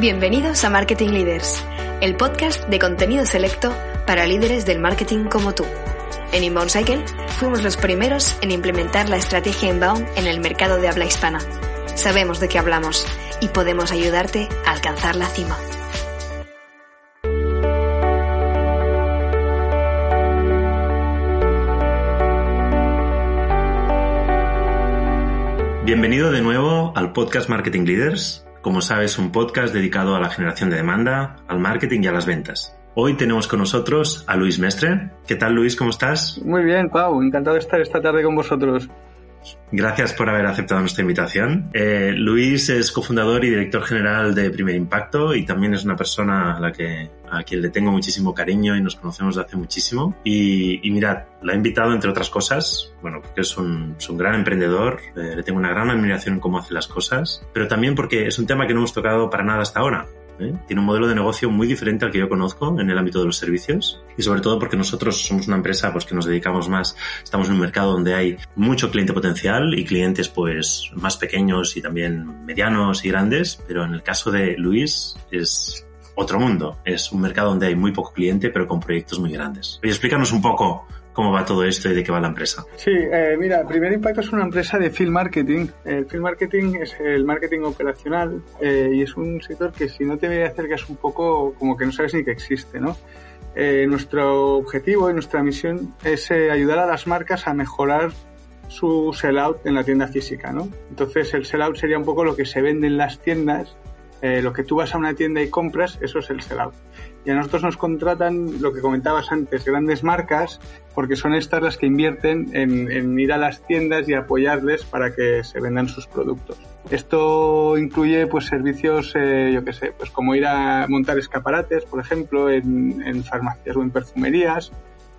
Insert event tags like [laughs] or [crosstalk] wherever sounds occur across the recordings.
Bienvenidos a Marketing Leaders, el podcast de contenido selecto para líderes del marketing como tú. En Inbound Cycle fuimos los primeros en implementar la estrategia Inbound en el mercado de habla hispana. Sabemos de qué hablamos y podemos ayudarte a alcanzar la cima. Bienvenido de nuevo al podcast Marketing Leaders. Como sabes, un podcast dedicado a la generación de demanda, al marketing y a las ventas. Hoy tenemos con nosotros a Luis Mestre. ¿Qué tal, Luis? ¿Cómo estás? Muy bien, Pau. Encantado de estar esta tarde con vosotros. Gracias por haber aceptado nuestra invitación. Eh, Luis es cofundador y director general de Primer Impacto y también es una persona a la que a quien le tengo muchísimo cariño y nos conocemos de hace muchísimo. Y, y mirad, la he invitado entre otras cosas, bueno, porque es un, es un gran emprendedor, eh, le tengo una gran admiración en cómo hace las cosas, pero también porque es un tema que no hemos tocado para nada hasta ahora. ¿Eh? Tiene un modelo de negocio muy diferente al que yo conozco en el ámbito de los servicios y sobre todo porque nosotros somos una empresa pues que nos dedicamos más, estamos en un mercado donde hay mucho cliente potencial y clientes pues más pequeños y también medianos y grandes, pero en el caso de Luis es otro mundo, es un mercado donde hay muy poco cliente pero con proyectos muy grandes. Oye, explícanos un poco cómo va todo esto y de qué va la empresa. Sí, eh, mira, Primer Impacto es una empresa de field marketing. El field marketing es el marketing operacional eh, y es un sector que si no te acercas un poco, como que no sabes ni que existe, ¿no? Eh, nuestro objetivo y nuestra misión es eh, ayudar a las marcas a mejorar su sellout en la tienda física, ¿no? Entonces el sellout sería un poco lo que se vende en las tiendas, eh, lo que tú vas a una tienda y compras, eso es el sellout. Y a nosotros nos contratan, lo que comentabas antes, grandes marcas, porque son estas las que invierten en, ir a las tiendas y apoyarles para que se vendan sus productos. Esto incluye pues servicios, eh, yo qué sé, pues como ir a montar escaparates, por ejemplo, en, en farmacias o en perfumerías,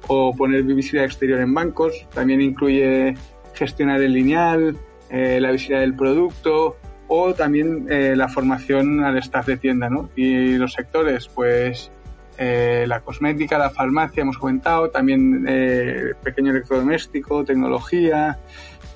o poner visibilidad exterior en bancos. También incluye gestionar el lineal, eh, la visibilidad del producto o también eh, la formación al staff de tienda, ¿no? Y los sectores, pues eh, la cosmética, la farmacia, hemos comentado, también eh, pequeño electrodoméstico, tecnología,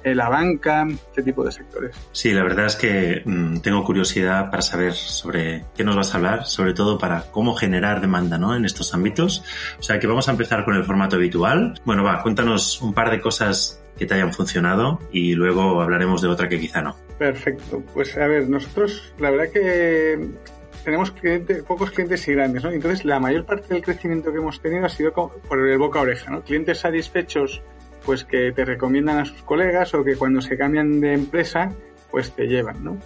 la banca, este tipo de sectores. Sí, la verdad es que mmm, tengo curiosidad para saber sobre qué nos vas a hablar, sobre todo para cómo generar demanda ¿no? en estos ámbitos. O sea que vamos a empezar con el formato habitual. Bueno, va, cuéntanos un par de cosas que te hayan funcionado y luego hablaremos de otra que quizá no. Perfecto. Pues a ver, nosotros la verdad que tenemos clientes, pocos clientes y grandes, ¿no? Entonces la mayor parte del crecimiento que hemos tenido ha sido por el boca a oreja, ¿no? Clientes satisfechos pues que te recomiendan a sus colegas o que cuando se cambian de empresa pues te llevan, ¿no?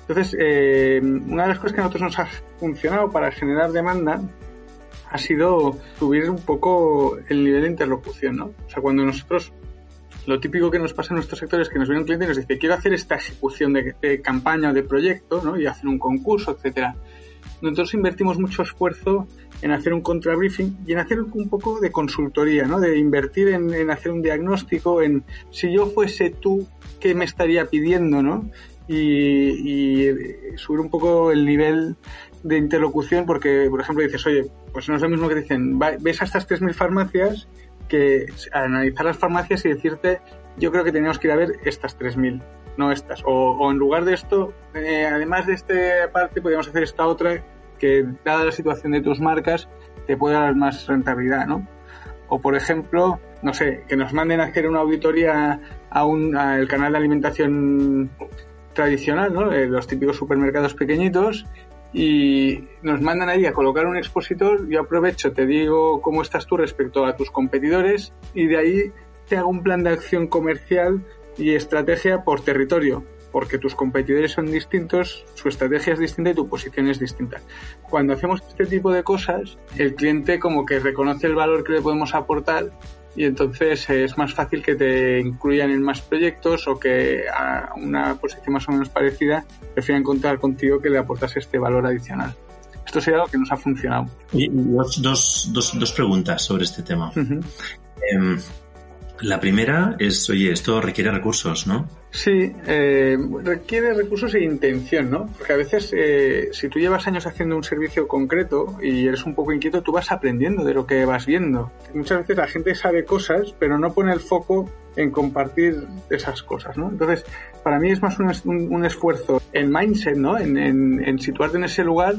Entonces, eh, una de las cosas que a nosotros nos ha funcionado para generar demanda ha sido subir un poco el nivel de interlocución, ¿no? O sea, cuando nosotros lo típico que nos pasa en nuestro sector es que nos viene un cliente y nos dice quiero hacer esta ejecución de, campaña o de proyecto ¿no? y hacer un concurso, etcétera. Nosotros invertimos mucho esfuerzo en hacer un contrabriefing y en hacer un poco de consultoría, ¿no? de invertir en, hacer un diagnóstico, en si yo fuese tú, ¿qué me estaría pidiendo? ¿no? Y, y subir un poco el nivel de interlocución porque, por ejemplo, dices, oye, pues no es lo mismo que dicen, ves a estas 3.000 farmacias que analizar las farmacias y decirte, yo creo que teníamos que ir a ver estas 3.000, no estas. O, en lugar de esto, eh, además de esta parte, podríamos hacer esta otra que, dada la situación de tus marcas, te puede dar más rentabilidad, ¿no? O, por ejemplo, no sé, que nos manden a hacer una auditoría a un, al canal de alimentación tradicional, ¿no? Eh, los típicos supermercados pequeñitos y nos mandan ahí a colocar un expositor, yo aprovecho, te digo cómo estás tú respecto a tus competidores y de ahí te hago un plan de acción comercial y estrategia por territorio, porque tus competidores son distintos, su estrategia es distinta y tu posición es distinta. Cuando hacemos este tipo de cosas, el cliente como que reconoce el valor que le podemos aportar y entonces es más fácil que te incluyan en más proyectos o que a una posición más o menos parecida prefieran contar contigo que le aportas este valor adicional. Esto sería lo que nos ha funcionado. Y dos, dos, dos, dos preguntas sobre este tema. Em, la primera es, oye, esto requiere recursos, ¿no? Sí, eh, requiere recursos e intención, ¿no? Porque a veces, eh, si tú llevas años haciendo un servicio concreto y eres un poco inquieto, tú vas aprendiendo de lo que vas viendo. Muchas veces la gente sabe cosas, pero no pone el foco en compartir esas cosas, ¿no? Entonces, para mí es más un, esfuerzo en mindset, ¿no? En, en situarte en ese lugar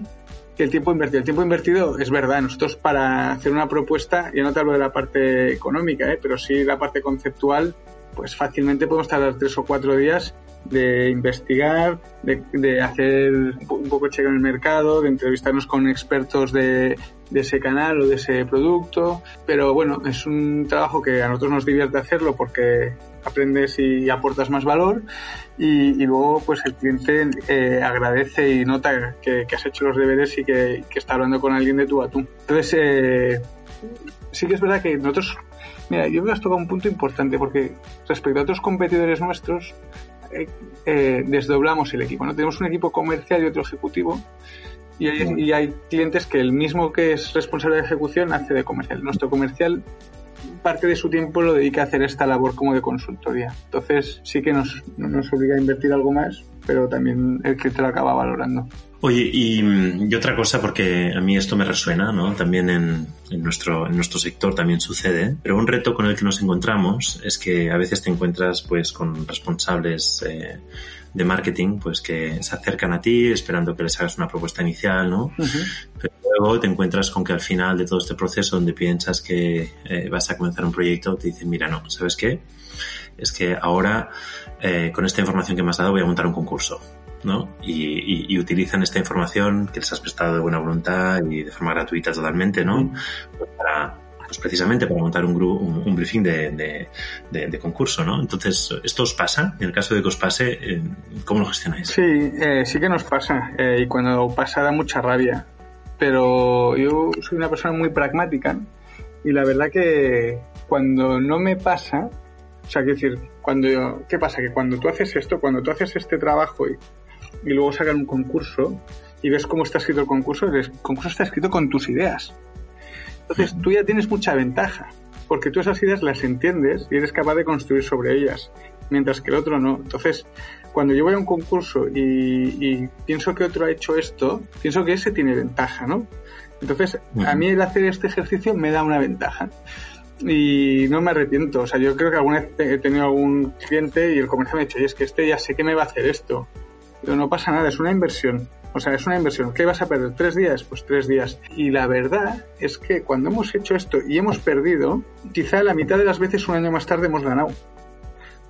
el tiempo invertido. El tiempo invertido es verdad. Nosotros para hacer una propuesta, yo no te hablo de la parte económica, ¿eh? pero sí la parte conceptual, pues fácilmente podemos tardar tres o cuatro días de investigar, de, hacer un poco cheque en el mercado, de entrevistarnos con expertos de, de, ese canal o de ese producto. Pero bueno, es un trabajo que a nosotros nos divierte hacerlo porque aprendes y aportas más valor y, luego pues el cliente eh, agradece y nota que, has hecho los deberes y que, está hablando con alguien de tú a. Entonces, eh, sí que es verdad que nosotros, mira, yo me has tocado un punto importante porque respecto a otros competidores nuestros, eh, desdoblamos el equipo, ¿no? Tenemos un equipo comercial y otro ejecutivo y hay, y hay, clientes que el mismo que es responsable de ejecución hace de comercial. Nuestro comercial parte de su tiempo lo dedica a hacer esta labor como de consultoría. Entonces sí que nos, nos obliga a invertir algo más, pero también el cliente lo acaba valorando. Oye, y, otra cosa, porque a mí esto me resuena, ¿no? También en, nuestro, en nuestro sector también sucede, pero un reto con el que nos encontramos es que a veces te encuentras pues con responsables eh, de marketing pues que se acercan a ti esperando que les hagas una propuesta inicial, ¿no? Pero luego te encuentras con que al final de todo este proceso donde piensas que eh, vas a comenzar un proyecto, te dicen, mira, no, ¿sabes qué? Es que ahora eh, con esta información que me has dado voy a montar un concurso. ¿no? Y, utilizan esta información que les has prestado de buena voluntad y de forma gratuita totalmente, ¿no? Pues para, pues precisamente para montar un, briefing de, concurso, ¿no? Entonces, ¿esto os pasa? En el caso de que os pase, eh, ¿cómo lo gestionáis? Sí, sí que nos pasa. y cuando pasa da mucha rabia pero yo soy una persona muy pragmática y la verdad que cuando no me pasa, o sea, quiero decir, cuando ¿qué pasa? Que cuando tú haces esto, cuando tú haces este trabajo y, y luego sacan un concurso y ves cómo está escrito el concurso, el concurso está escrito con tus ideas. Entonces tú ya tienes mucha ventaja, porque tú esas ideas las entiendes y eres capaz de construir sobre ellas, mientras que el otro no. Entonces, cuando yo voy a un concurso y, pienso que otro ha hecho esto, pienso que ese tiene ventaja, ¿no? Entonces, a mí el hacer este ejercicio me da una ventaja. Y no me arrepiento. O sea, yo creo que alguna vez he tenido algún cliente y el comercial me ha dicho, y es que este ya sé que me va a hacer esto. Pero no pasa nada, es una inversión. O sea, es una inversión. ¿Qué vas a perder? ¿Tres días? Pues tres días. Y la verdad es que cuando hemos hecho esto y hemos perdido, quizá la mitad de las veces un año más tarde hemos ganado.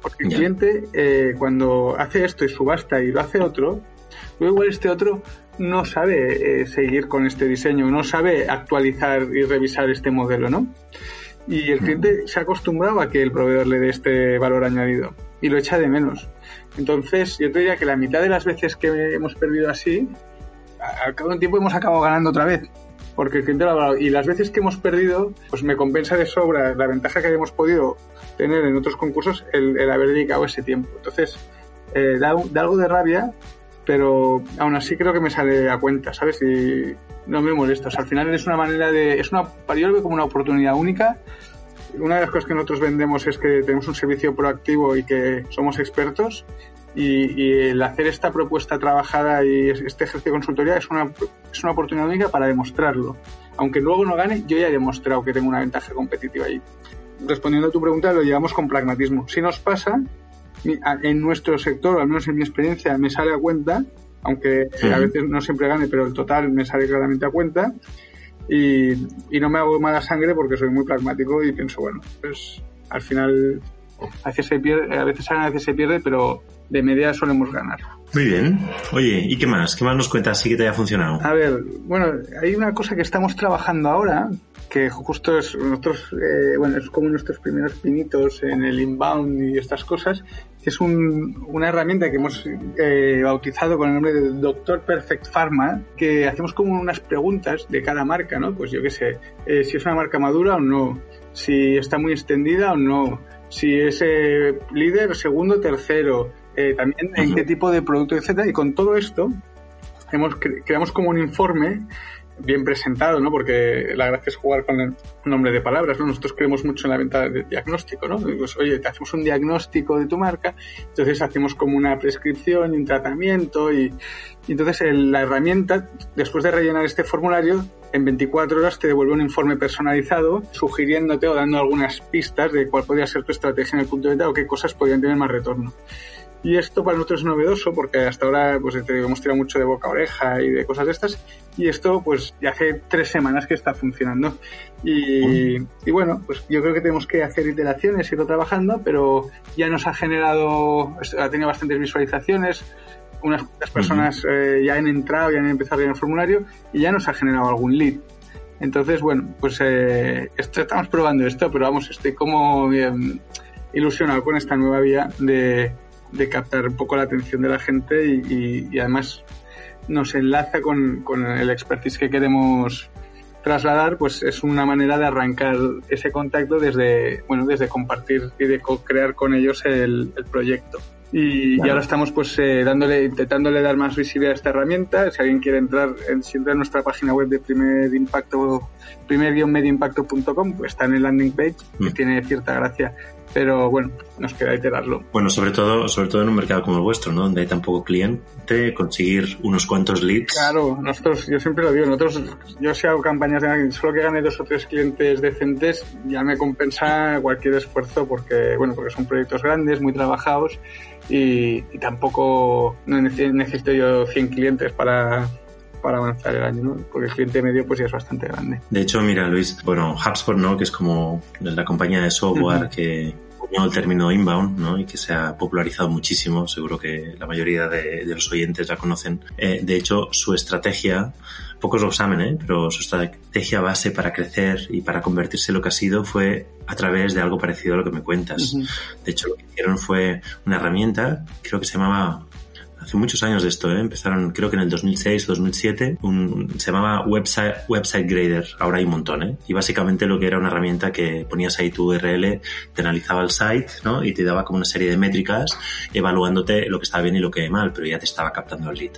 Porque el cliente, eh, cuando hace esto y subasta y lo hace otro, luego igual este otro no sabe eh, seguir con este diseño, no sabe actualizar y revisar este modelo, ¿no? Y el cliente se ha acostumbrado a que el proveedor le dé este valor añadido y lo echa de menos. Entonces, yo te diría que la mitad de las veces que hemos perdido así, al cabo de un tiempo hemos acabado ganando otra vez. Porque el cliente lo ha valorado. Y las veces que hemos perdido, pues me compensa de sobra la ventaja que hayamos podido tener en otros concursos el, haber dedicado ese tiempo. Entonces, eh, da, algo de rabia, pero aún así creo que me sale a cuenta, ¿sabes? Y no me molesta. Al final es una manera de. Es una, yo lo veo como una oportunidad única. Una de las cosas que nosotros vendemos es que tenemos un servicio proactivo y que somos expertos. Y, y el hacer esta propuesta trabajada y este ejercicio de consultoría es una, es una oportunidad única para demostrarlo. Aunque luego no gane, yo ya he demostrado que tengo una ventaja competitiva ahí respondiendo a tu pregunta, lo llevamos con pragmatismo. Si nos pasa, en nuestro sector, al menos en mi experiencia, me sale a cuenta, aunque a veces no siempre gane, pero el total me sale claramente a cuenta. Y, no me hago mala sangre porque soy muy pragmático y pienso, bueno, pues al final a veces se pierde, a veces a veces se pierde, pero de media solemos ganar. Muy bien. Oye, ¿y qué más? ¿Qué más nos cuentas así que te haya funcionado? A ver, bueno, hay una cosa que estamos trabajando ahora, que justo es nosotros, eh, bueno, es como nuestros primeros pinitos en el inbound y estas cosas, que es una herramienta que hemos eh, bautizado con el nombre de Doctor Perfect Pharma, que hacemos como unas preguntas de cada marca, ¿no? Pues yo qué sé, eh, si es una marca madura o no, si está muy extendida o no, si es eh, líder, segundo, tercero, también en qué tipo de producto, etcétera. Y con todo esto, hemos creamos como un informe bien presentado, ¿no? Porque la gracia es jugar con el nombre de palabras, ¿no? Nosotros creemos mucho en la venta de diagnóstico, ¿no? Oye, te hacemos un diagnóstico de tu marca, entonces hacemos como una prescripción y un tratamiento y, entonces la herramienta, después de rellenar este formulario, en 24 horas te devuelve un informe personalizado sugiriéndote o dando algunas pistas de cuál podría ser tu estrategia en el punto de venta o qué cosas podrían tener más retorno. Y esto para nosotros es novedoso porque hasta ahora pues hemos tirado mucho de boca a oreja y de cosas de estas. Y esto pues ya hace tres semanas que está funcionando. Y, y bueno, pues yo creo que tenemos que hacer iteraciones, irlo trabajando, pero ya nos ha generado, ha tenido bastantes visualizaciones, unas personas eh, ya han entrado, ya han empezado a llenar el formulario y ya nos ha generado algún lead. Entonces, bueno, pues eh, esto, estamos probando esto, pero vamos, estoy como ilusionado con esta nueva vía de, de captar un poco la atención de la gente y, además nos enlaza con, el expertise que queremos trasladar, pues es una manera de arrancar ese contacto desde, bueno, desde compartir y de crear con ellos el, proyecto. Y, ahora estamos pues eh, dándole, intentándole dar más visibilidad a esta herramienta. Si alguien quiere entrar, en, si entra en nuestra página web de primer impacto, primer-mediimpacto.com, pues está en el landing page, que mm. tiene cierta gracia pero bueno, nos queda iterarlo. Bueno, sobre todo, sobre todo en un mercado como el vuestro, ¿no? Donde hay tan poco cliente, conseguir unos cuantos leads. Claro, nosotros, yo siempre lo digo, nosotros, yo si hago campañas de solo que gane dos o tres clientes decentes, ya me compensa cualquier esfuerzo porque, bueno, porque son proyectos grandes, muy trabajados y, tampoco necesito yo 100 clientes para, para avanzar el año, ¿no? Porque el cliente medio pues ya es bastante grande. De hecho, mira, Luis, bueno, HubSpot, ¿no? Que es como la compañía de software que el término inbound, ¿no? Y que se ha popularizado muchísimo, seguro que la mayoría de, los oyentes la conocen. Eh, de hecho, su estrategia, pocos lo saben, ¿eh? Pero su estrategia base para crecer y para convertirse en lo que ha sido fue a través de algo parecido a lo que me cuentas. De hecho, lo que hicieron fue una herramienta, creo que se llamaba hace muchos años de esto, ¿eh? empezaron creo que en el 2006 o 2007, un, se llamaba Website, Website Grader, ahora hay un montón, ¿eh? y básicamente lo que era una herramienta que ponías ahí tu URL, te analizaba el site ¿no? y te daba como una serie de métricas evaluándote lo que estaba bien y lo que mal, pero ya te estaba captando el lead.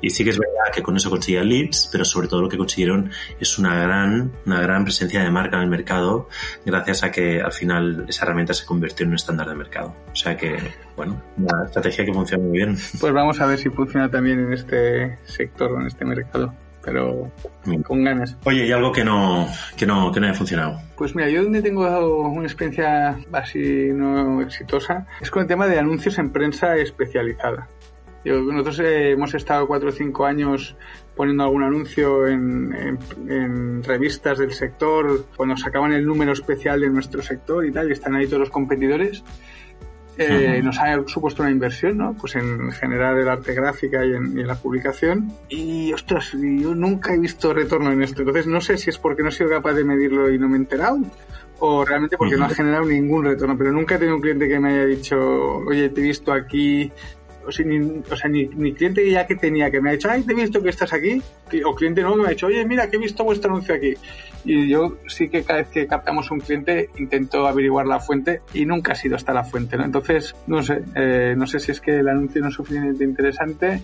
Y sí que es verdad que con eso conseguían leads, pero sobre todo lo que consiguieron es una gran, una gran presencia de marca en el mercado gracias a que al final esa herramienta se convirtió en un estándar de mercado. O sea que, bueno, una estrategia que funciona muy bien. Pues vamos a ver si funciona también en este sector, en este mercado pero con ganas. Oye, ¿y algo que no, que no, que no haya funcionado? Pues mira, yo donde tengo una experiencia así no exitosa es con el tema de anuncios en prensa especializada. Nosotros eh, hemos estado cuatro o cinco años poniendo algún anuncio en, revistas del sector, cuando sacaban el número especial de nuestro sector y tal, y están ahí todos los competidores. Eh, nos ha supuesto una inversión, ¿no? Pues en generar el arte gráfica y en, la publicación. Y, ostras, yo nunca he visto retorno en esto. Entonces, no sé si es porque no he sido capaz de medirlo y no me he enterado, o realmente porque no ha generado ningún retorno. Pero nunca he tenido un cliente que me haya dicho, oye, te he visto aquí, o sea, ni, o sea, ni, cliente ya que tenía que me ha dicho, ay, te he visto que estás aquí, o cliente que me ha dicho, oye, mira, que he visto vuestro anuncio aquí. Y yo sí que cada vez que captamos un cliente intento averiguar la fuente y nunca ha sido hasta la fuente, ¿no? Entonces, no sé, eh, no sé si es que el anuncio no es suficientemente interesante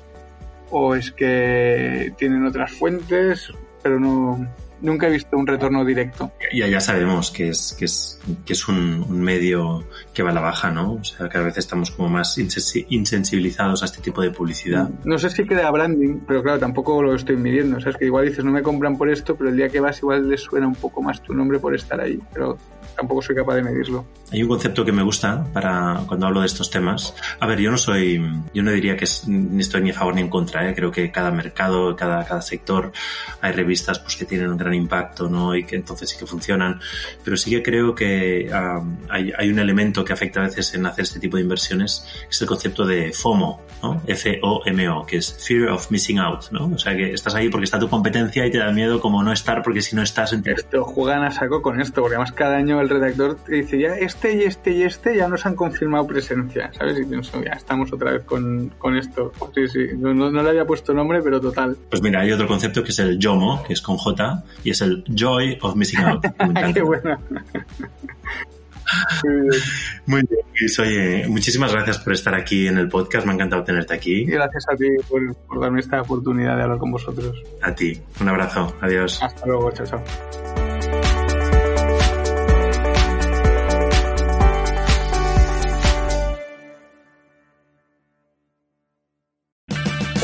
o es que tienen otras fuentes, pero no, nunca he visto un retorno directo. Ya, ya sabemos que es, que es, que es un, medio que va a la baja, ¿no? O sea, cada vez estamos como más insensibilizados a este tipo de publicidad. No sé si crea branding, pero claro, tampoco lo estoy midiendo. O sea, es que igual dices, no me compran por esto, pero el día que vas igual les suena un poco más tu nombre por estar ahí. Pero tampoco soy capaz de medirlo. Hay un concepto que me gusta para cuando hablo de estos temas. A ver, yo no soy, yo no diría que ni estoy ni a favor ni en contra. ¿eh? Creo que cada mercado, cada, cada sector, hay revistas pues, que tienen un gran gran impacto, ¿no? Y que entonces sí que funcionan. Pero sí que creo que um, hay, hay, un elemento que afecta a veces en hacer este tipo de inversiones, que es el concepto de FOMO, ¿no? F-O-M-O, que es Fear of Missing Out, ¿no? O sea, que estás ahí porque está tu competencia y te da miedo como no estar porque si no estás... En... Esto juegan a saco con esto, porque además cada año el redactor te dice, ya este y este y este ya nos han confirmado presencia, ¿sabes? Y pienso, ya estamos otra vez con, con esto. Sí, sí, no, no, le había puesto nombre, pero total. Pues mira, hay otro concepto que es el YOMO, que es con J, y es el Joy of Missing Out. [laughs] Qué buena. [laughs] Muy bien, Luis. Oye, muchísimas gracias por estar aquí en el podcast. Me ha encantado tenerte aquí. gracias a ti por, por darme esta oportunidad de hablar con vosotros. A ti. Un abrazo. Adiós. Hasta luego. Chao, chao.